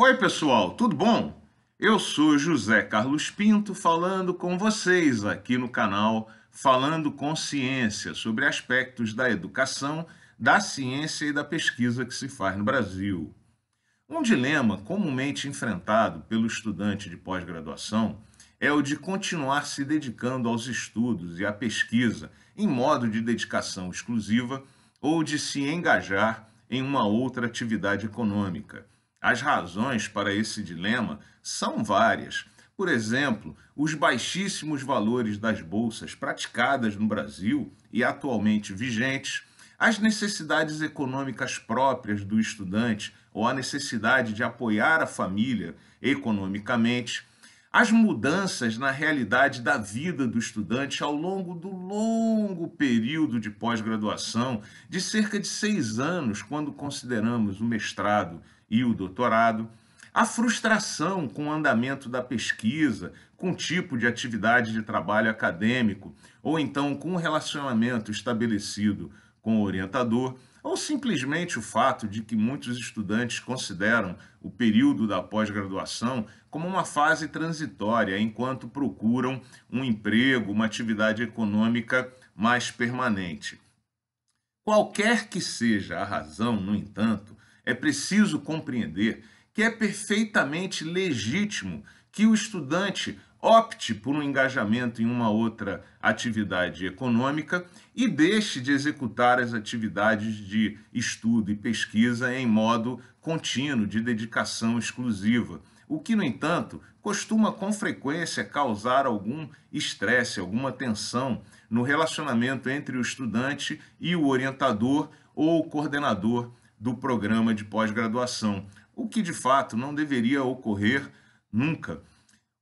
Oi, pessoal, tudo bom? Eu sou José Carlos Pinto falando com vocês aqui no canal Falando com Ciência sobre aspectos da educação, da ciência e da pesquisa que se faz no Brasil. Um dilema comumente enfrentado pelo estudante de pós-graduação é o de continuar se dedicando aos estudos e à pesquisa em modo de dedicação exclusiva ou de se engajar em uma outra atividade econômica as razões para esse dilema são várias. Por exemplo, os baixíssimos valores das bolsas praticadas no Brasil e atualmente vigentes, as necessidades econômicas próprias do estudante ou a necessidade de apoiar a família economicamente, as mudanças na realidade da vida do estudante ao longo do longo período de pós-graduação, de cerca de seis anos, quando consideramos o mestrado e o doutorado, a frustração com o andamento da pesquisa, com o tipo de atividade de trabalho acadêmico, ou então com o relacionamento estabelecido com o orientador, ou simplesmente o fato de que muitos estudantes consideram o período da pós-graduação como uma fase transitória, enquanto procuram um emprego, uma atividade econômica mais permanente. Qualquer que seja a razão, no entanto, é preciso compreender que é perfeitamente legítimo que o estudante opte por um engajamento em uma outra atividade econômica e deixe de executar as atividades de estudo e pesquisa em modo contínuo, de dedicação exclusiva. O que, no entanto, costuma com frequência causar algum estresse, alguma tensão no relacionamento entre o estudante e o orientador ou o coordenador do programa de pós-graduação, o que de fato não deveria ocorrer nunca.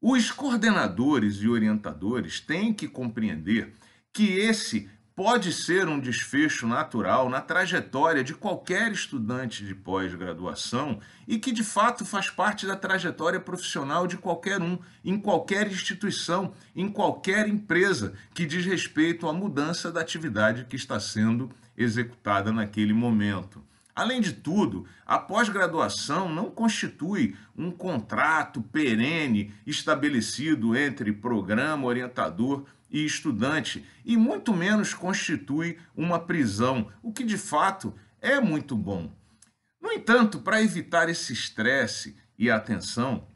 Os coordenadores e orientadores têm que compreender que esse pode ser um desfecho natural na trajetória de qualquer estudante de pós-graduação e que de fato faz parte da trajetória profissional de qualquer um, em qualquer instituição, em qualquer empresa que diz respeito à mudança da atividade que está sendo executada naquele momento. Além de tudo, a pós-graduação não constitui um contrato perene estabelecido entre programa, orientador e estudante, e muito menos constitui uma prisão, o que de fato é muito bom. No entanto, para evitar esse estresse e atenção,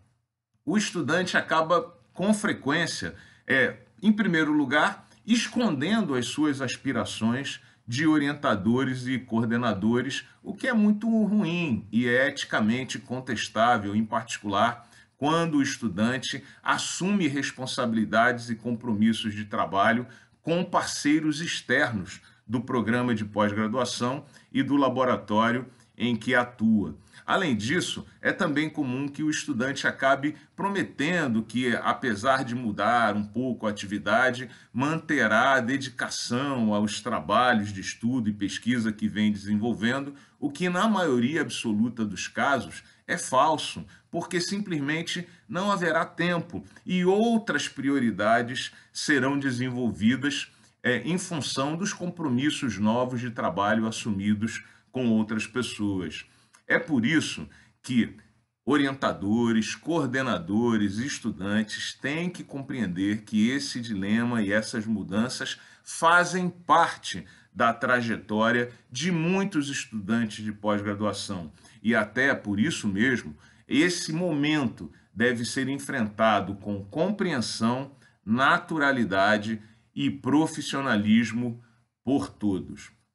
o estudante acaba com frequência, é, em primeiro lugar, escondendo as suas aspirações de orientadores e coordenadores, o que é muito ruim e é eticamente contestável, em particular quando o estudante assume responsabilidades e compromissos de trabalho com parceiros externos do programa de pós-graduação e do laboratório em que atua. Além disso, é também comum que o estudante acabe prometendo que, apesar de mudar um pouco a atividade, manterá a dedicação aos trabalhos de estudo e pesquisa que vem desenvolvendo, o que, na maioria absoluta dos casos, é falso, porque simplesmente não haverá tempo e outras prioridades serão desenvolvidas é, em função dos compromissos novos de trabalho assumidos com outras pessoas. É por isso que orientadores, coordenadores, estudantes têm que compreender que esse dilema e essas mudanças fazem parte da trajetória de muitos estudantes de pós-graduação. E até por isso mesmo, esse momento deve ser enfrentado com compreensão, naturalidade e profissionalismo por todos.